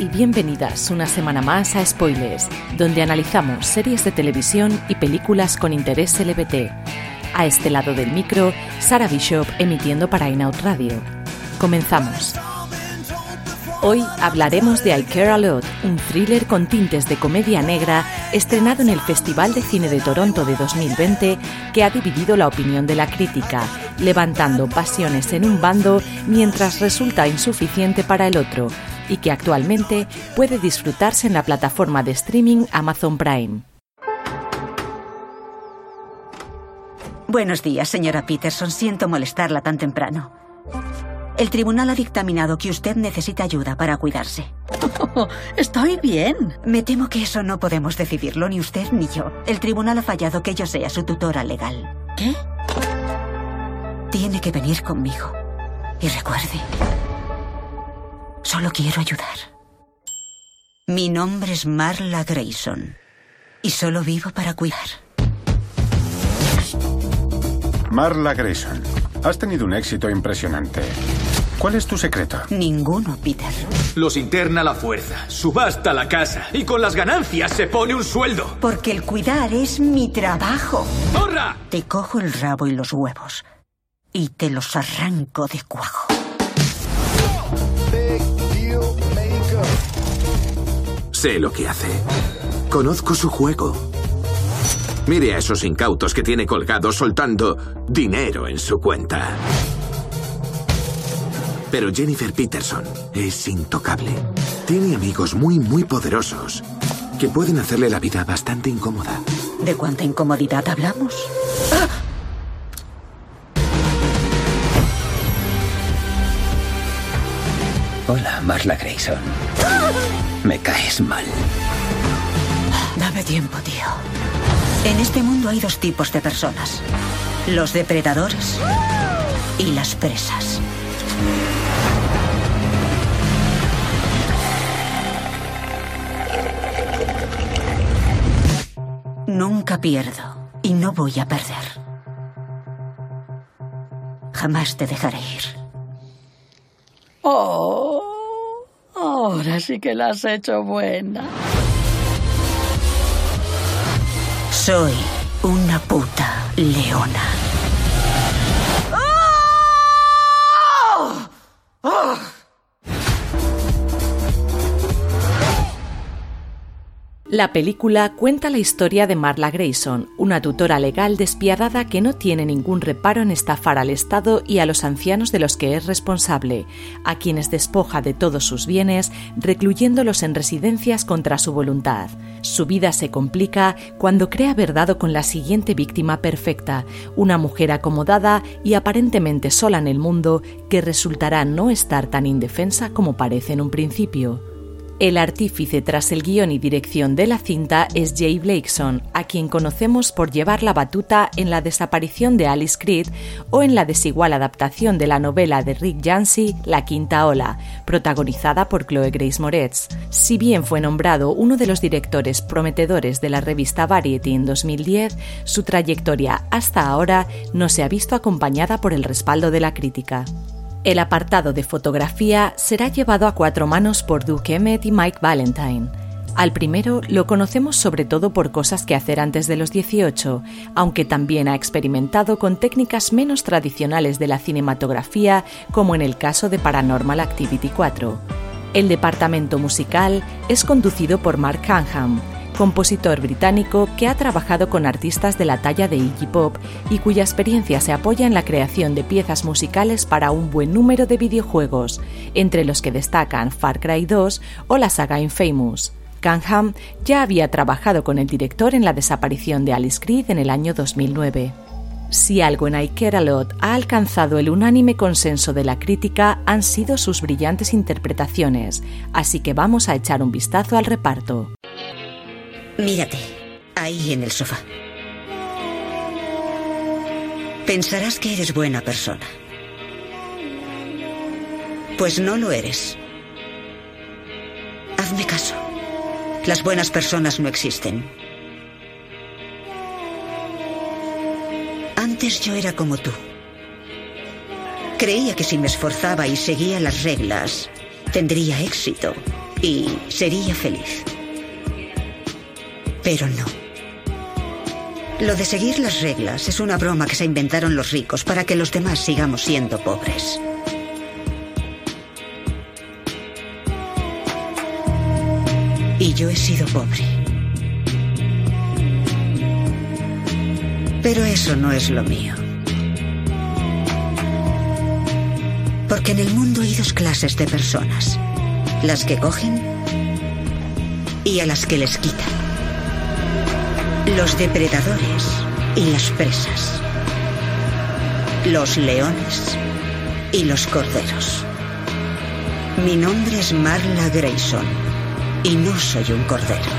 Y bienvenidas una semana más a Spoilers, donde analizamos series de televisión y películas con interés LBT. A este lado del micro, Sara Bishop emitiendo para Inout Radio. Comenzamos. Hoy hablaremos de I Care a Lot, un thriller con tintes de comedia negra estrenado en el Festival de Cine de Toronto de 2020 que ha dividido la opinión de la crítica, levantando pasiones en un bando mientras resulta insuficiente para el otro, y que actualmente puede disfrutarse en la plataforma de streaming Amazon Prime. Buenos días, señora Peterson. Siento molestarla tan temprano. El tribunal ha dictaminado que usted necesita ayuda para cuidarse. estoy bien. Me temo que eso no podemos decidirlo, ni usted ni yo. El tribunal ha fallado que yo sea su tutora legal. ¿Qué? Tiene que venir conmigo. Y recuerde, Solo quiero ayudar. Mi nombre es Marla Grayson. Y solo vivo para cuidar. Marla Grayson, has tenido un éxito impresionante. ¿Cuál es tu secreto? Ninguno, Peter. Los interna la fuerza, subasta la casa y con las ganancias se pone un sueldo. Porque el cuidar es mi trabajo. ¡Horra! Te cojo el rabo y los huevos y te los arranco de cuajo. Sé lo que hace. Conozco su juego. Mire a esos incautos que tiene colgados soltando dinero en su cuenta. Pero Jennifer Peterson es intocable. Tiene amigos muy, muy poderosos que pueden hacerle la vida bastante incómoda. ¿De cuánta incomodidad hablamos? Hola, Marla Grayson. Me caes mal. Dame tiempo, tío. En este mundo hay dos tipos de personas. Los depredadores y las presas. Nunca pierdo y no voy a perder. Jamás te dejaré ir. Oh, ahora sí que la has hecho buena. Soy una puta leona. La película cuenta la historia de Marla Grayson, una tutora legal despiadada que no tiene ningún reparo en estafar al Estado y a los ancianos de los que es responsable, a quienes despoja de todos sus bienes, recluyéndolos en residencias contra su voluntad. Su vida se complica cuando cree haber dado con la siguiente víctima perfecta, una mujer acomodada y aparentemente sola en el mundo que resultará no estar tan indefensa como parece en un principio. El artífice tras el guion y dirección de la cinta es Jay Blakeson, a quien conocemos por llevar la batuta en la desaparición de Alice Creed o en la desigual adaptación de la novela de Rick Yancey, La Quinta Ola, protagonizada por Chloe Grace Moretz. Si bien fue nombrado uno de los directores prometedores de la revista Variety en 2010, su trayectoria hasta ahora no se ha visto acompañada por el respaldo de la crítica. El apartado de fotografía será llevado a cuatro manos por Duke Emmett y Mike Valentine. Al primero lo conocemos sobre todo por cosas que hacer antes de los 18, aunque también ha experimentado con técnicas menos tradicionales de la cinematografía, como en el caso de Paranormal Activity 4. El departamento musical es conducido por Mark Hanham, compositor británico que ha trabajado con artistas de la talla de Iggy Pop y cuya experiencia se apoya en la creación de piezas musicales para un buen número de videojuegos, entre los que destacan Far Cry 2 o la saga Infamous. Canham ya había trabajado con el director en la desaparición de Alice Creed en el año 2009. Si algo en I Care a Lot ha alcanzado el unánime consenso de la crítica han sido sus brillantes interpretaciones, así que vamos a echar un vistazo al reparto. Mírate, ahí en el sofá. Pensarás que eres buena persona. Pues no lo eres. Hazme caso. Las buenas personas no existen. Antes yo era como tú. Creía que si me esforzaba y seguía las reglas, tendría éxito y sería feliz. Pero no. Lo de seguir las reglas es una broma que se inventaron los ricos para que los demás sigamos siendo pobres. Y yo he sido pobre. Pero eso no es lo mío. Porque en el mundo hay dos clases de personas. Las que cogen y a las que les quitan. Los depredadores y las presas. Los leones y los corderos. Mi nombre es Marla Grayson y no soy un cordero.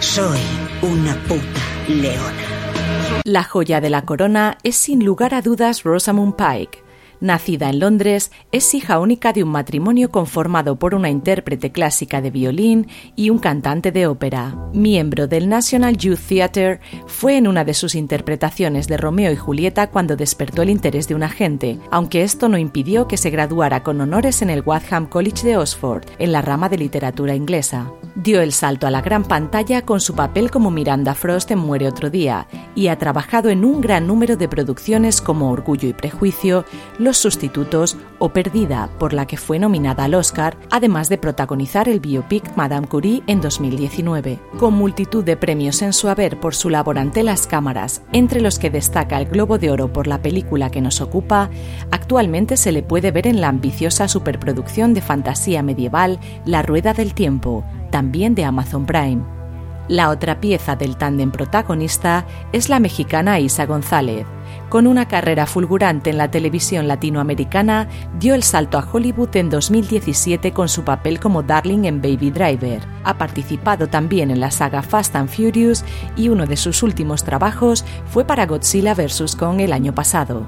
Soy una puta leona. La joya de la corona es sin lugar a dudas Rosamund Pike. Nacida en Londres, es hija única de un matrimonio conformado por una intérprete clásica de violín y un cantante de ópera. Miembro del National Youth Theatre, fue en una de sus interpretaciones de Romeo y Julieta cuando despertó el interés de un agente, aunque esto no impidió que se graduara con honores en el Wadham College de Oxford, en la rama de literatura inglesa. Dio el salto a la gran pantalla con su papel como Miranda Frost en Muere otro día, y ha trabajado en un gran número de producciones como Orgullo y Prejuicio, los Sustitutos o Perdida, por la que fue nominada al Oscar, además de protagonizar el biopic Madame Curie en 2019. Con multitud de premios en su haber por su labor ante las cámaras, entre los que destaca el Globo de Oro por la película que nos ocupa, actualmente se le puede ver en la ambiciosa superproducción de fantasía medieval La Rueda del Tiempo, también de Amazon Prime. La otra pieza del tándem protagonista es la mexicana Isa González. Con una carrera fulgurante en la televisión latinoamericana, dio el salto a Hollywood en 2017 con su papel como Darling en Baby Driver. Ha participado también en la saga Fast and Furious y uno de sus últimos trabajos fue para Godzilla vs. Kong el año pasado.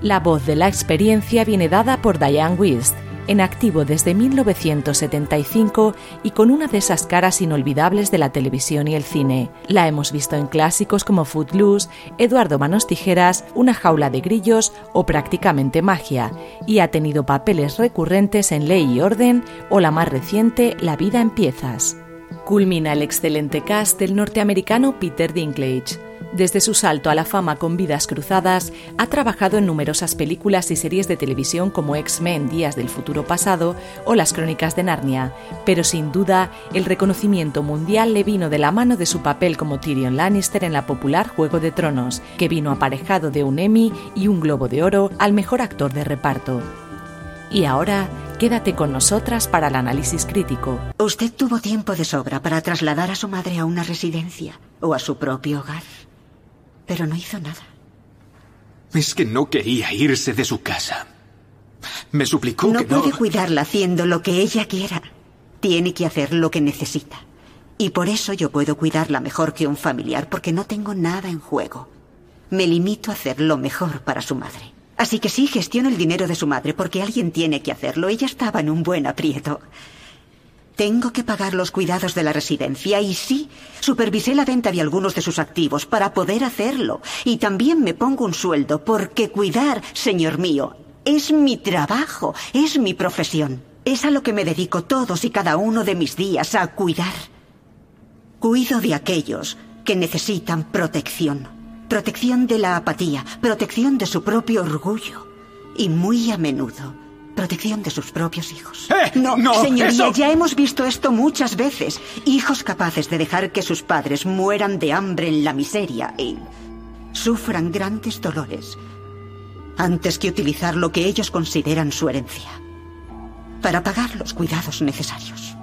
La voz de la experiencia viene dada por Diane Wist, en activo desde 1975 y con una de esas caras inolvidables de la televisión y el cine. La hemos visto en clásicos como Footloose, Eduardo Manos Tijeras, Una jaula de grillos o prácticamente Magia, y ha tenido papeles recurrentes en Ley y Orden o la más reciente La vida en piezas. Culmina el excelente cast del norteamericano Peter Dinklage. Desde su salto a la fama con Vidas Cruzadas, ha trabajado en numerosas películas y series de televisión como X-Men Días del Futuro Pasado o Las Crónicas de Narnia, pero sin duda el reconocimiento mundial le vino de la mano de su papel como Tyrion Lannister en la popular Juego de Tronos, que vino aparejado de un Emmy y un Globo de Oro al mejor actor de reparto. Y ahora, quédate con nosotras para el análisis crítico. Usted tuvo tiempo de sobra para trasladar a su madre a una residencia o a su propio hogar. Pero no hizo nada. Es que no quería irse de su casa. Me suplicó No que no. puede cuidarla haciendo lo que ella quiera. Tiene que hacer lo que necesita. Y por eso yo puedo cuidarla mejor que un familiar, porque no tengo nada en juego. Me limito a hacer lo mejor para su madre. Así que sí, gestiono el dinero de su madre, porque alguien tiene que hacerlo. Ella estaba en un buen aprieto. Tengo que pagar los cuidados de la residencia y sí, supervisé la venta de algunos de sus activos para poder hacerlo. Y también me pongo un sueldo porque cuidar, señor mío, es mi trabajo, es mi profesión. Es a lo que me dedico todos y cada uno de mis días, a cuidar. Cuido de aquellos que necesitan protección. Protección de la apatía, protección de su propio orgullo. Y muy a menudo, protección de sus propios hijos. ¡Eh! No, ¡No! señoría, ¡Eso! ya hemos visto esto muchas veces. Hijos capaces de dejar que sus padres mueran de hambre en la miseria y sufran grandes dolores antes que utilizar lo que ellos consideran su herencia para pagar los cuidados necesarios.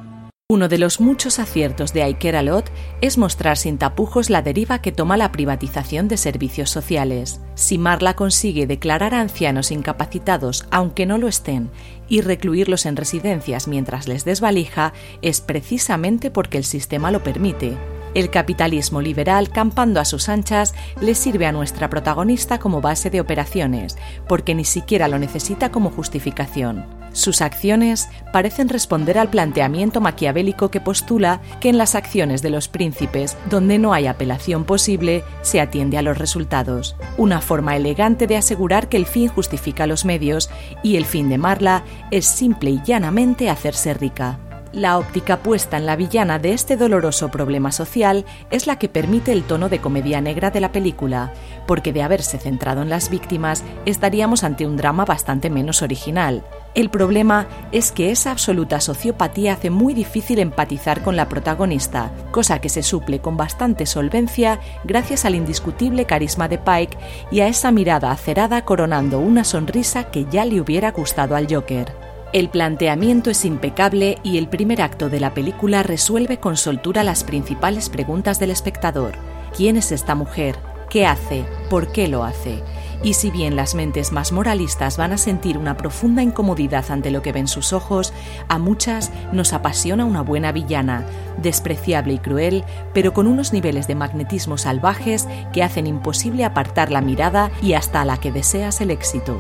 Uno de los muchos aciertos de Iker Alot es mostrar sin tapujos la deriva que toma la privatización de servicios sociales. Si Marla consigue declarar a ancianos incapacitados, aunque no lo estén, y recluirlos en residencias mientras les desvalija, es precisamente porque el sistema lo permite. El capitalismo liberal, campando a sus anchas, le sirve a nuestra protagonista como base de operaciones, porque ni siquiera lo necesita como justificación. Sus acciones parecen responder al planteamiento maquiavélico que postula que en las acciones de los príncipes, donde no hay apelación posible, se atiende a los resultados. Una forma elegante de asegurar que el fin justifica los medios y el fin de Marla es simple y llanamente hacerse rica. La óptica puesta en la villana de este doloroso problema social es la que permite el tono de comedia negra de la película, porque de haberse centrado en las víctimas estaríamos ante un drama bastante menos original. El problema es que esa absoluta sociopatía hace muy difícil empatizar con la protagonista, cosa que se suple con bastante solvencia gracias al indiscutible carisma de Pike y a esa mirada acerada coronando una sonrisa que ya le hubiera gustado al Joker. El planteamiento es impecable y el primer acto de la película resuelve con soltura las principales preguntas del espectador. ¿Quién es esta mujer? ¿Qué hace? ¿Por qué lo hace? Y si bien las mentes más moralistas van a sentir una profunda incomodidad ante lo que ven sus ojos, a muchas nos apasiona una buena villana, despreciable y cruel, pero con unos niveles de magnetismo salvajes que hacen imposible apartar la mirada y hasta a la que deseas el éxito.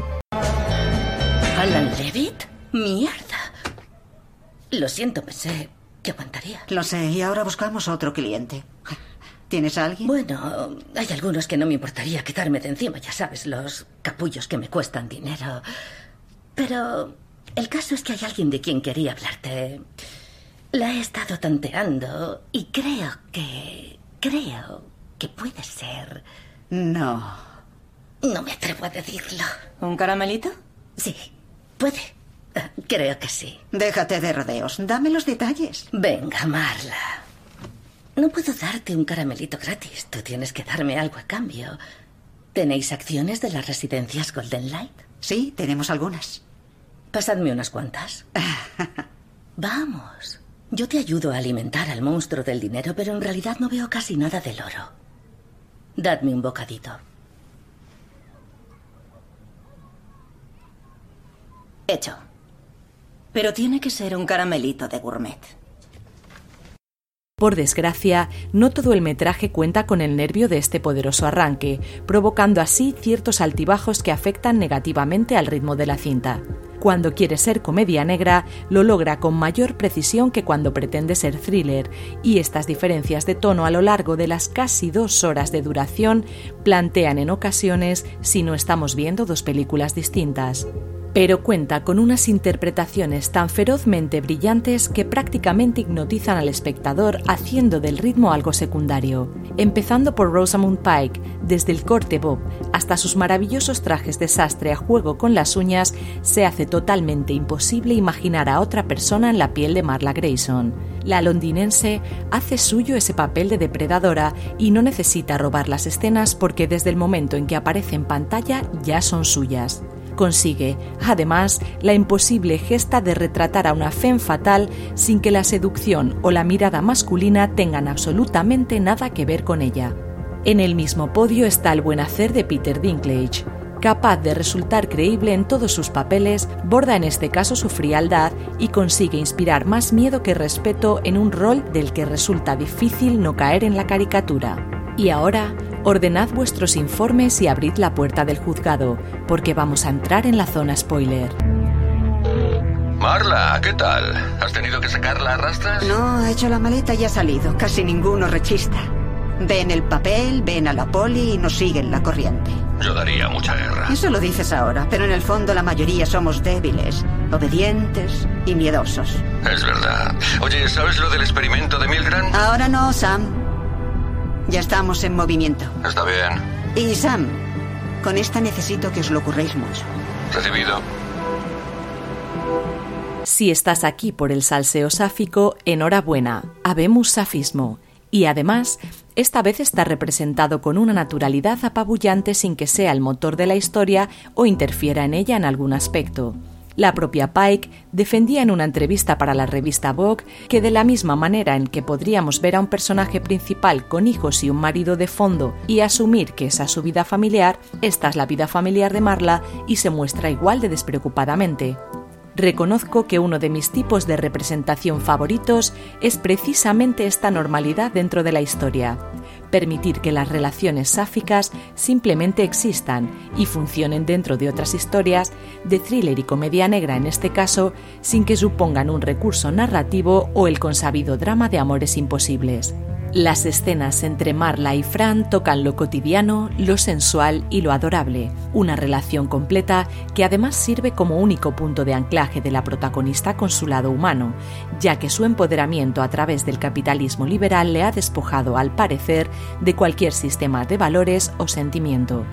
¿Alan Levitt? ¡Mierda! Lo siento, pensé que aguantaría. Lo sé, y ahora buscamos otro cliente. ¿Tienes a alguien? Bueno, hay algunos que no me importaría quitarme de encima, ya sabes, los capullos que me cuestan dinero. Pero el caso es que hay alguien de quien quería hablarte. La he estado tanteando y creo que... creo que puede ser... No. No me atrevo a decirlo. ¿Un caramelito? Sí, puede. Creo que sí. Déjate de rodeos. Dame los detalles. Venga, Marla. No puedo darte un caramelito gratis. Tú tienes que darme algo a cambio. ¿Tenéis acciones de las residencias Golden Light? Sí, tenemos algunas. Pasadme unas cuantas. Vamos. Yo te ayudo a alimentar al monstruo del dinero, pero en realidad no veo casi nada del oro. Dadme un bocadito. Hecho. Pero tiene que ser un caramelito de gourmet. Por desgracia, no todo el metraje cuenta con el nervio de este poderoso arranque, provocando así ciertos altibajos que afectan negativamente al ritmo de la cinta. Cuando quiere ser comedia negra, lo logra con mayor precisión que cuando pretende ser thriller, y estas diferencias de tono a lo largo de las casi dos horas de duración plantean en ocasiones si no estamos viendo dos películas distintas pero cuenta con unas interpretaciones tan ferozmente brillantes que prácticamente hipnotizan al espectador haciendo del ritmo algo secundario. Empezando por Rosamund Pike, desde el corte bob hasta sus maravillosos trajes de sastre a juego con las uñas, se hace totalmente imposible imaginar a otra persona en la piel de Marla Grayson. La londinense hace suyo ese papel de depredadora y no necesita robar las escenas porque desde el momento en que aparece en pantalla ya son suyas consigue, además, la imposible gesta de retratar a una femme fatal sin que la seducción o la mirada masculina tengan absolutamente nada que ver con ella. En el mismo podio está el buen hacer de Peter Dinklage. Capaz de resultar creíble en todos sus papeles, borda en este caso su frialdad y consigue inspirar más miedo que respeto en un rol del que resulta difícil no caer en la caricatura. Y ahora, Ordenad vuestros informes y abrid la puerta del juzgado, porque vamos a entrar en la zona spoiler. Marla, ¿qué tal? ¿Has tenido que sacarla a rastras? No, ha hecho la maleta y ha salido. Casi ninguno rechista. Ven el papel, ven a la poli y nos siguen la corriente. Yo daría mucha guerra. Eso lo dices ahora, pero en el fondo la mayoría somos débiles, obedientes y miedosos. Es verdad. Oye, ¿sabes lo del experimento de Milgram? Ahora no, Sam. Ya estamos en movimiento. Está bien. Y Sam, con esta necesito que os lo ocurréis mucho. Recibido. Si estás aquí por el salseo sáfico, enhorabuena, habemos safismo. Y además, esta vez está representado con una naturalidad apabullante sin que sea el motor de la historia o interfiera en ella en algún aspecto. La propia Pike defendía en una entrevista para la revista Vogue que de la misma manera en que podríamos ver a un personaje principal con hijos y un marido de fondo y asumir que esa es su vida familiar, esta es la vida familiar de Marla y se muestra igual de despreocupadamente. Reconozco que uno de mis tipos de representación favoritos es precisamente esta normalidad dentro de la historia permitir que las relaciones sáficas simplemente existan y funcionen dentro de otras historias, de thriller y comedia negra en este caso, sin que supongan un recurso narrativo o el consabido drama de amores imposibles. Las escenas entre Marla y Fran tocan lo cotidiano, lo sensual y lo adorable, una relación completa que además sirve como único punto de anclaje de la protagonista con su lado humano, ya que su empoderamiento a través del capitalismo liberal le ha despojado, al parecer, de cualquier sistema de valores o sentimiento.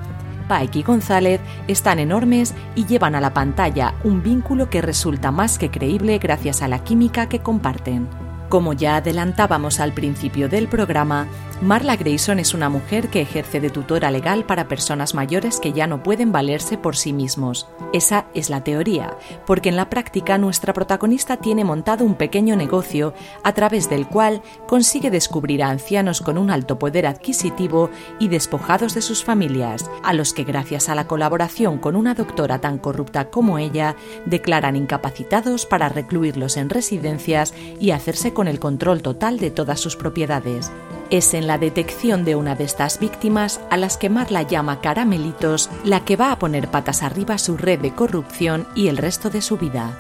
Pike y González están enormes y llevan a la pantalla un vínculo que resulta más que creíble gracias a la química que comparten. Como ya adelantábamos al principio del programa, Marla Grayson es una mujer que ejerce de tutora legal para personas mayores que ya no pueden valerse por sí mismos. Esa es la teoría, porque en la práctica nuestra protagonista tiene montado un pequeño negocio a través del cual consigue descubrir a ancianos con un alto poder adquisitivo y despojados de sus familias, a los que gracias a la colaboración con una doctora tan corrupta como ella, declaran incapacitados para recluirlos en residencias y hacerse el control total de todas sus propiedades. Es en la detección de una de estas víctimas, a las que Marla llama caramelitos, la que va a poner patas arriba su red de corrupción y el resto de su vida.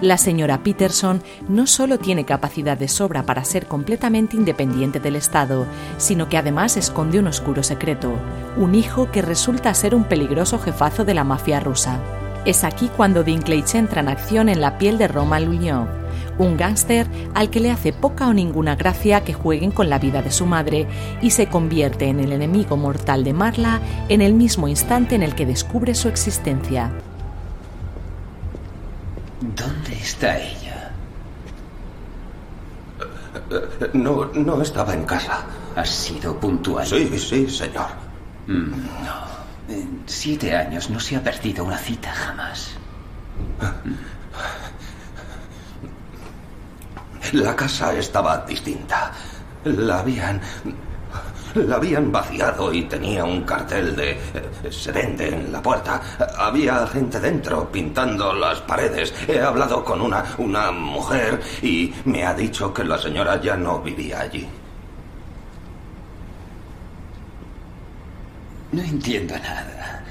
La señora Peterson no solo tiene capacidad de sobra para ser completamente independiente del Estado, sino que además esconde un oscuro secreto, un hijo que resulta ser un peligroso jefazo de la mafia rusa. Es aquí cuando Dinklage entra en acción en la piel de Roman Luñón un gángster al que le hace poca o ninguna gracia que jueguen con la vida de su madre y se convierte en el enemigo mortal de Marla en el mismo instante en el que descubre su existencia. ¿Dónde está ella? No, no estaba en casa. ¿Has sido puntual? Sí, sí, señor. Mm, no. En siete años no se ha perdido una cita jamás. La casa estaba distinta. La habían... La habían vaciado y tenía un cartel de eh, se vende en la puerta. Había gente dentro pintando las paredes. He hablado con una, una mujer y me ha dicho que la señora ya no vivía allí. No entiendo nada.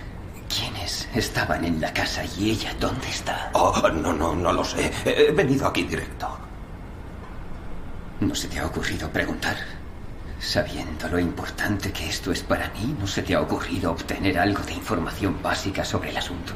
¿Quiénes estaban en la casa y ella dónde está? Oh, no, no, no lo sé. He venido aquí directo. ¿No se te ha ocurrido preguntar? Sabiendo lo importante que esto es para mí, ¿no se te ha ocurrido obtener algo de información básica sobre el asunto?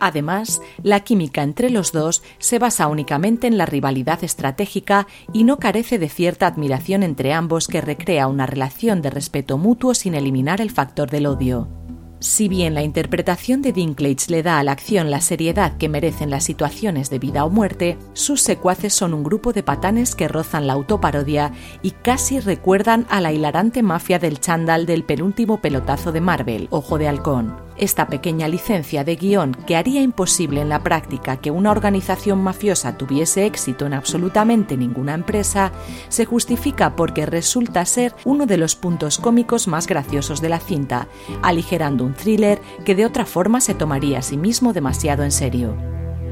Además, la química entre los dos se basa únicamente en la rivalidad estratégica y no carece de cierta admiración entre ambos que recrea una relación de respeto mutuo sin eliminar el factor del odio. Si bien la interpretación de Dinklage le da a la acción la seriedad que merecen las situaciones de vida o muerte, sus secuaces son un grupo de patanes que rozan la autoparodia y casi recuerdan a la hilarante mafia del chándal del penúltimo pelotazo de Marvel, Ojo de Halcón. Esta pequeña licencia de guion que haría imposible en la práctica que una organización mafiosa tuviese éxito en absolutamente ninguna empresa, se justifica porque resulta ser uno de los puntos cómicos más graciosos de la cinta, aligerando un thriller que de otra forma se tomaría a sí mismo demasiado en serio.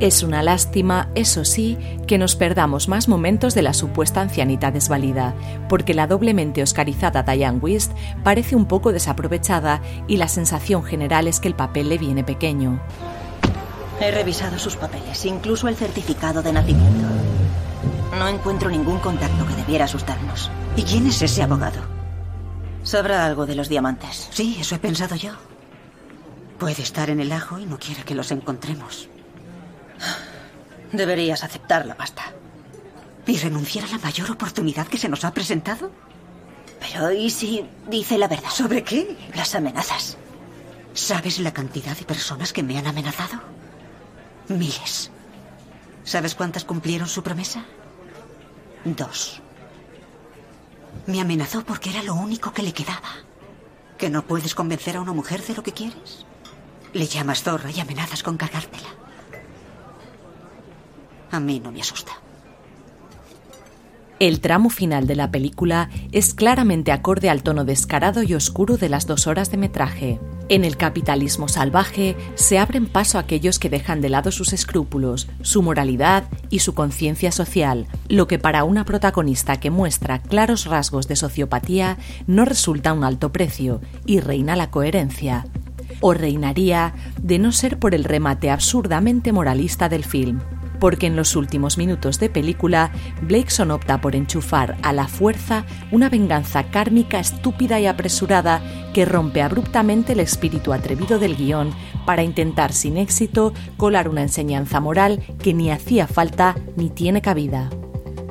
Es una lástima, eso sí, que nos perdamos más momentos de la supuesta ancianita desvalida, porque la doblemente oscarizada Diane Wist parece un poco desaprovechada y la sensación general es que el papel le viene pequeño. He revisado sus papeles, incluso el certificado de nacimiento. No encuentro ningún contacto que debiera asustarnos. ¿Y quién es ese abogado? Sabrá algo de los diamantes. Sí, eso he pensado yo. Puede estar en el ajo y no quiere que los encontremos. Deberías aceptar la pasta. ¿Y renunciar a la mayor oportunidad que se nos ha presentado? Pero ¿y si dice la verdad? ¿Sobre qué? Las amenazas. ¿Sabes la cantidad de personas que me han amenazado? Miles. ¿Sabes cuántas cumplieron su promesa? Dos. Me amenazó porque era lo único que le quedaba. ¿Que no puedes convencer a una mujer de lo que quieres? Le llamas zorra y amenazas con cargártela. A mí no me asusta. El tramo final de la película es claramente acorde al tono descarado y oscuro de las dos horas de metraje. En el capitalismo salvaje se abren paso aquellos que dejan de lado sus escrúpulos, su moralidad y su conciencia social, lo que para una protagonista que muestra claros rasgos de sociopatía no resulta un alto precio y reina la coherencia. O reinaría de no ser por el remate absurdamente moralista del film porque en los últimos minutos de película, Blakeson opta por enchufar a la fuerza una venganza kármica estúpida y apresurada que rompe abruptamente el espíritu atrevido del guion para intentar sin éxito colar una enseñanza moral que ni hacía falta ni tiene cabida.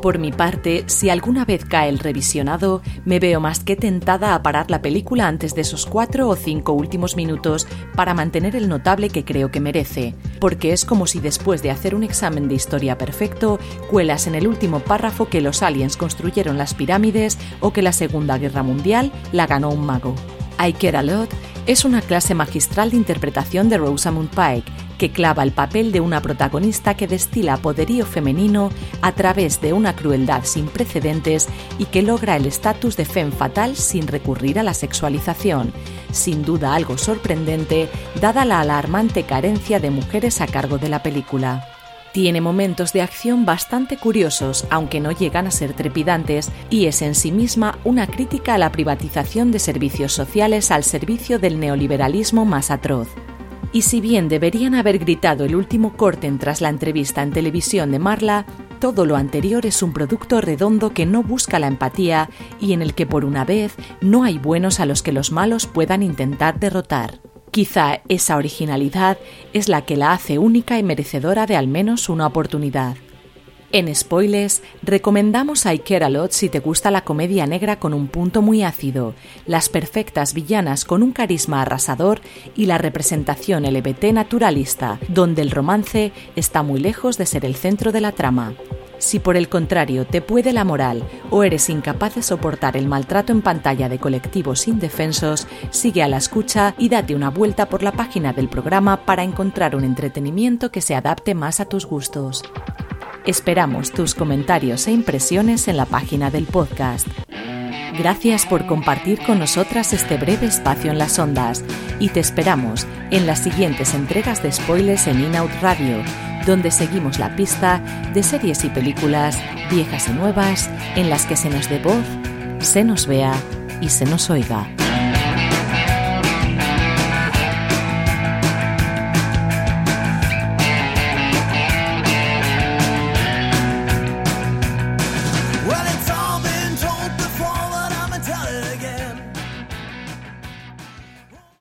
Por mi parte, si alguna vez cae el revisionado, me veo más que tentada a parar la película antes de esos cuatro o cinco últimos minutos para mantener el notable que creo que merece, porque es como si después de hacer un examen de historia perfecto, cuelas en el último párrafo que los aliens construyeron las pirámides o que la Segunda Guerra Mundial la ganó un mago. I Care a Lot es una clase magistral de interpretación de Rosamund Pike que clava el papel de una protagonista que destila poderío femenino a través de una crueldad sin precedentes y que logra el estatus de femme fatal sin recurrir a la sexualización, sin duda algo sorprendente dada la alarmante carencia de mujeres a cargo de la película. Tiene momentos de acción bastante curiosos, aunque no llegan a ser trepidantes, y es en sí misma una crítica a la privatización de servicios sociales al servicio del neoliberalismo más atroz. Y si bien deberían haber gritado el último corte tras la entrevista en televisión de Marla, todo lo anterior es un producto redondo que no busca la empatía y en el que por una vez no hay buenos a los que los malos puedan intentar derrotar. Quizá esa originalidad es la que la hace única y merecedora de al menos una oportunidad. En Spoilers, recomendamos I Care a Lot si te gusta la comedia negra con un punto muy ácido, las perfectas villanas con un carisma arrasador y la representación LBT naturalista, donde el romance está muy lejos de ser el centro de la trama. Si por el contrario te puede la moral o eres incapaz de soportar el maltrato en pantalla de colectivos indefensos, sigue a la escucha y date una vuelta por la página del programa para encontrar un entretenimiento que se adapte más a tus gustos. Esperamos tus comentarios e impresiones en la página del podcast. Gracias por compartir con nosotras este breve espacio en las ondas y te esperamos en las siguientes entregas de spoilers en In-Out Radio, donde seguimos la pista de series y películas viejas y nuevas en las que se nos dé voz, se nos vea y se nos oiga.